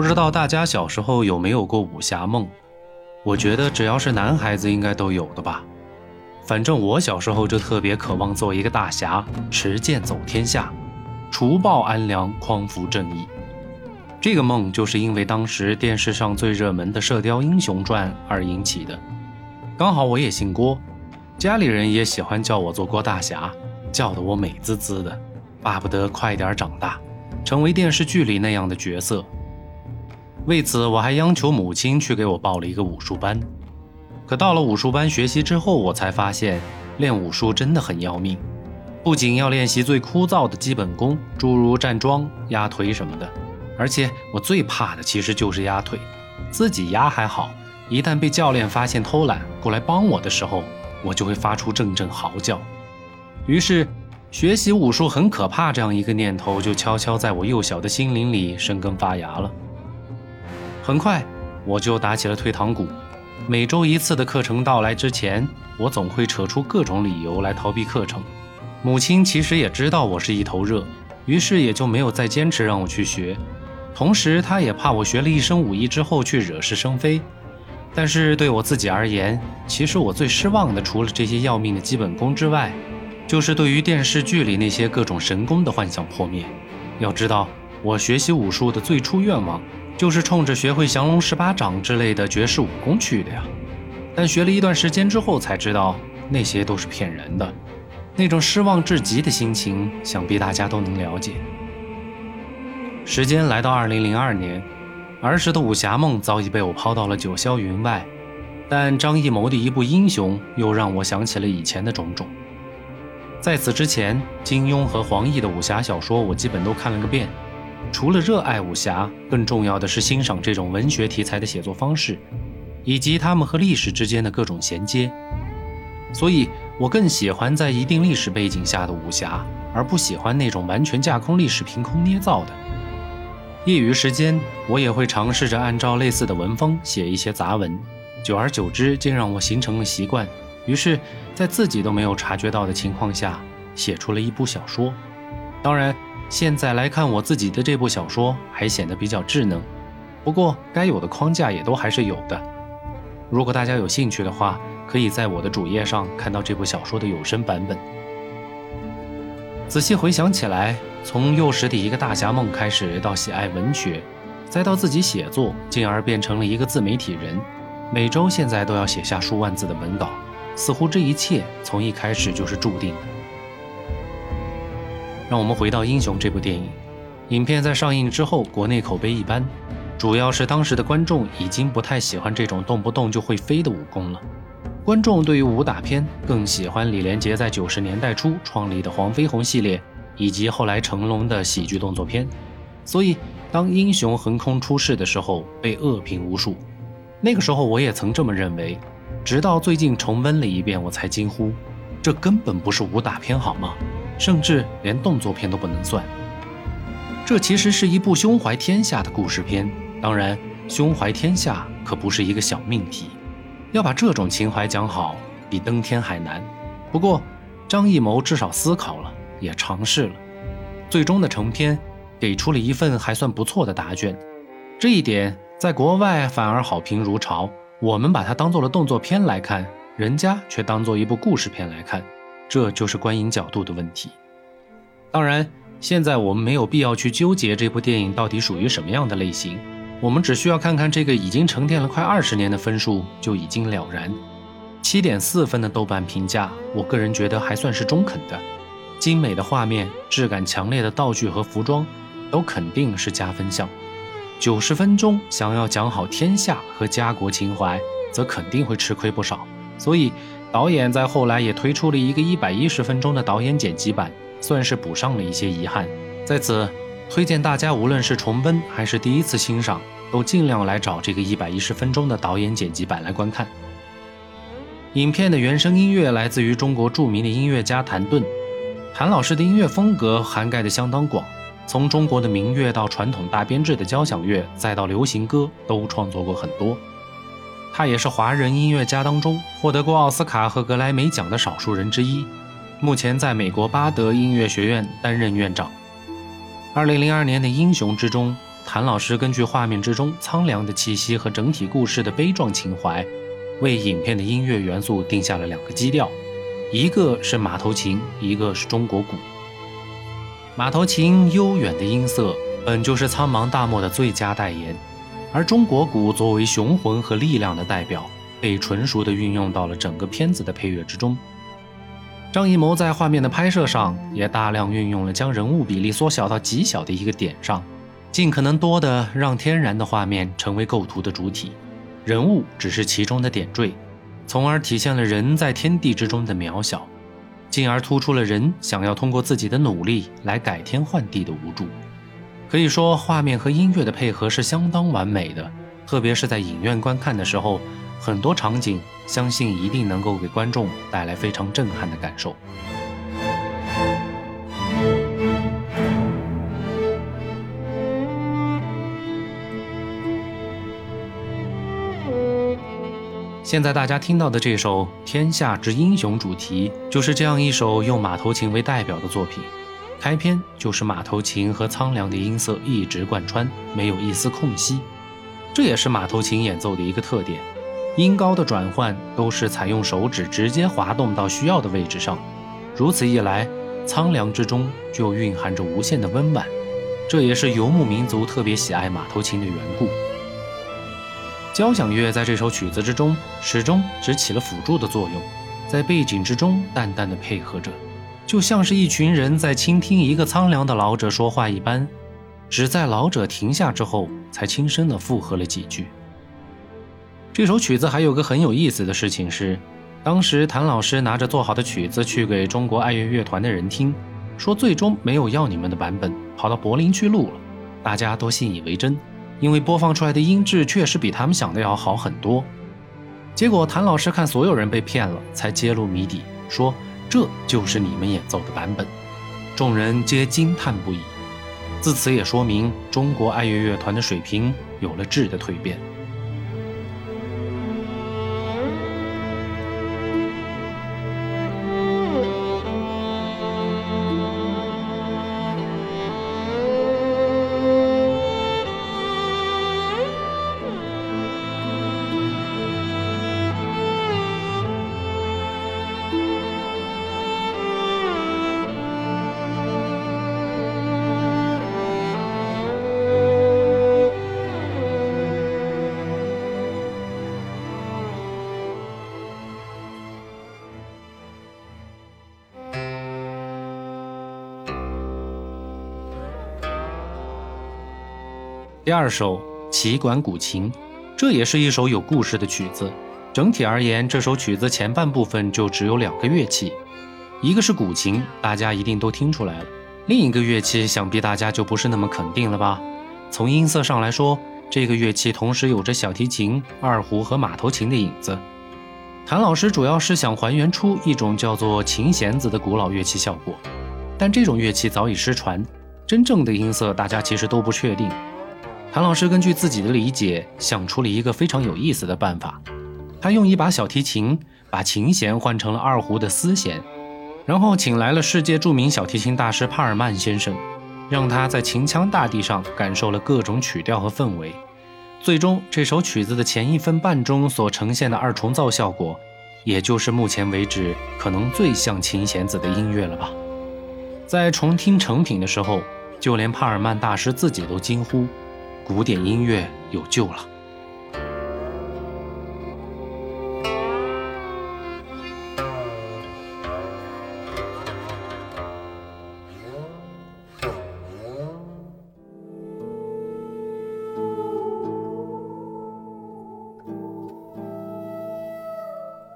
不知道大家小时候有没有过武侠梦？我觉得只要是男孩子应该都有的吧。反正我小时候就特别渴望做一个大侠，持剑走天下，除暴安良，匡扶正义。这个梦就是因为当时电视上最热门的《射雕英雄传》而引起的。刚好我也姓郭，家里人也喜欢叫我做郭大侠，叫得我美滋滋的，巴不得快点长大，成为电视剧里那样的角色。为此，我还央求母亲去给我报了一个武术班。可到了武术班学习之后，我才发现练武术真的很要命，不仅要练习最枯燥的基本功，诸如站桩、压腿什么的。而且我最怕的其实就是压腿，自己压还好，一旦被教练发现偷懒过来帮我的时候，我就会发出阵阵嚎叫。于是，学习武术很可怕这样一个念头就悄悄在我幼小的心灵里生根发芽了。很快，我就打起了退堂鼓。每周一次的课程到来之前，我总会扯出各种理由来逃避课程。母亲其实也知道我是一头热，于是也就没有再坚持让我去学。同时，她也怕我学了一身武艺之后去惹是生非。但是对我自己而言，其实我最失望的，除了这些要命的基本功之外，就是对于电视剧里那些各种神功的幻想破灭。要知道，我学习武术的最初愿望，就是冲着学会降龙十八掌之类的绝世武功去的呀。但学了一段时间之后，才知道那些都是骗人的。那种失望至极的心情，想必大家都能了解。时间来到二零零二年，儿时的武侠梦早已被我抛到了九霄云外，但张艺谋的一部《英雄》又让我想起了以前的种种。在此之前，金庸和黄易的武侠小说我基本都看了个遍。除了热爱武侠，更重要的是欣赏这种文学题材的写作方式，以及他们和历史之间的各种衔接。所以我更喜欢在一定历史背景下的武侠，而不喜欢那种完全架空历史、凭空捏造的。业余时间，我也会尝试着按照类似的文风写一些杂文，久而久之，竟让我形成了习惯。于是，在自己都没有察觉到的情况下，写出了一部小说。当然，现在来看我自己的这部小说，还显得比较稚嫩。不过，该有的框架也都还是有的。如果大家有兴趣的话，可以在我的主页上看到这部小说的有声版本。仔细回想起来。从幼时的一个大侠梦开始，到喜爱文学，再到自己写作，进而变成了一个自媒体人，每周现在都要写下数万字的文稿，似乎这一切从一开始就是注定的。让我们回到《英雄》这部电影，影片在上映之后，国内口碑一般，主要是当时的观众已经不太喜欢这种动不动就会飞的武功了，观众对于武打片更喜欢李连杰在九十年代初创立的黄飞鸿系列。以及后来成龙的喜剧动作片，所以当英雄横空出世的时候被恶评无数。那个时候我也曾这么认为，直到最近重温了一遍，我才惊呼：这根本不是武打片好吗？甚至连动作片都不能算。这其实是一部胸怀天下的故事片。当然，胸怀天下可不是一个小命题，要把这种情怀讲好，比登天还难。不过，张艺谋至少思考了。也尝试了，最终的成片给出了一份还算不错的答卷，这一点在国外反而好评如潮。我们把它当做了动作片来看，人家却当做一部故事片来看，这就是观影角度的问题。当然，现在我们没有必要去纠结这部电影到底属于什么样的类型，我们只需要看看这个已经沉淀了快二十年的分数就已经了然。七点四分的豆瓣评价，我个人觉得还算是中肯的。精美的画面、质感强烈的道具和服装，都肯定是加分项。九十分钟想要讲好天下和家国情怀，则肯定会吃亏不少。所以，导演在后来也推出了一个一百一十分钟的导演剪辑版，算是补上了一些遗憾。在此，推荐大家无论是重温还是第一次欣赏，都尽量来找这个一百一十分钟的导演剪辑版来观看。影片的原声音乐来自于中国著名的音乐家谭盾。谭老师的音乐风格涵盖的相当广，从中国的民乐到传统大编制的交响乐，再到流行歌，都创作过很多。他也是华人音乐家当中获得过奥斯卡和格莱美奖的少数人之一。目前在美国巴德音乐学院担任院长。二零零二年的《英雄》之中，谭老师根据画面之中苍凉的气息和整体故事的悲壮情怀，为影片的音乐元素定下了两个基调，一个是马头琴，一个是中国鼓。马头琴悠远的音色本就是苍茫大漠的最佳代言，而中国鼓作为雄浑和力量的代表，被纯熟地运用到了整个片子的配乐之中。张艺谋在画面的拍摄上也大量运用了将人物比例缩小到极小的一个点上，尽可能多的让天然的画面成为构图的主体，人物只是其中的点缀，从而体现了人在天地之中的渺小，进而突出了人想要通过自己的努力来改天换地的无助。可以说，画面和音乐的配合是相当完美的，特别是在影院观看的时候。很多场景，相信一定能够给观众带来非常震撼的感受。现在大家听到的这首《天下之英雄》主题，就是这样一首用马头琴为代表的作品。开篇就是马头琴和苍凉的音色一直贯穿，没有一丝空隙，这也是马头琴演奏的一个特点。音高的转换都是采用手指直接滑动到需要的位置上，如此一来，苍凉之中就蕴含着无限的温婉，这也是游牧民族特别喜爱马头琴的缘故。交响乐在这首曲子之中始终只起了辅助的作用，在背景之中淡淡的配合着，就像是一群人在倾听一个苍凉的老者说话一般，只在老者停下之后，才轻声的附和了几句。这首曲子还有个很有意思的事情是，当时谭老师拿着做好的曲子去给中国爱乐乐团的人听，说最终没有要你们的版本，跑到柏林去录了。大家都信以为真，因为播放出来的音质确实比他们想的要好很多。结果谭老师看所有人被骗了，才揭露谜底，说这就是你们演奏的版本。众人皆惊叹不已。自此也说明中国爱乐乐团的水平有了质的蜕变。第二首奇管古琴，这也是一首有故事的曲子。整体而言，这首曲子前半部分就只有两个乐器，一个是古琴，大家一定都听出来了；另一个乐器，想必大家就不是那么肯定了吧？从音色上来说，这个乐器同时有着小提琴、二胡和马头琴的影子。谭老师主要是想还原出一种叫做琴弦子的古老乐器效果，但这种乐器早已失传，真正的音色大家其实都不确定。谭老师根据自己的理解，想出了一个非常有意思的办法。他用一把小提琴把琴弦换成了二胡的丝弦，然后请来了世界著名小提琴大师帕尔曼先生，让他在秦腔大地上感受了各种曲调和氛围。最终，这首曲子的前一分半钟所呈现的二重奏效果，也就是目前为止可能最像琴弦子的音乐了吧。在重听成品的时候，就连帕尔曼大师自己都惊呼。古典音乐有救了。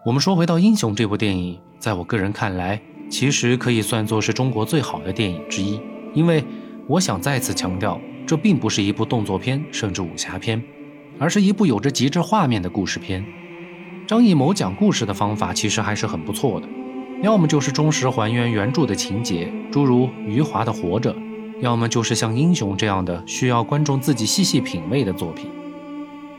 我们说回到《英雄》这部电影，在我个人看来，其实可以算作是中国最好的电影之一，因为我想再次强调。这并不是一部动作片，甚至武侠片，而是一部有着极致画面的故事片。张艺谋讲故事的方法其实还是很不错的，要么就是忠实还原原著的情节，诸如余华的《活着》，要么就是像《英雄》这样的需要观众自己细细品味的作品。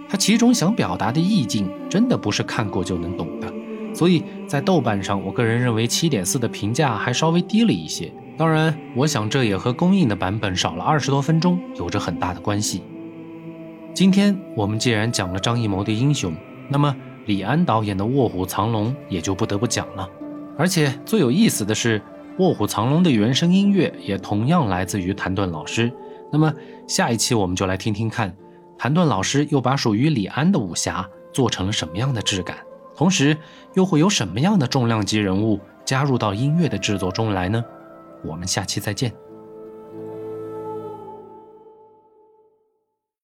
他其中想表达的意境，真的不是看过就能懂的。所以在豆瓣上，我个人认为七点四的评价还稍微低了一些。当然，我想这也和公映的版本少了二十多分钟有着很大的关系。今天我们既然讲了张艺谋的英雄，那么李安导演的《卧虎藏龙》也就不得不讲了。而且最有意思的是，《卧虎藏龙》的原声音乐也同样来自于谭盾老师。那么下一期我们就来听听看，谭盾老师又把属于李安的武侠做成了什么样的质感，同时又会有什么样的重量级人物加入到音乐的制作中来呢？我们下期再见。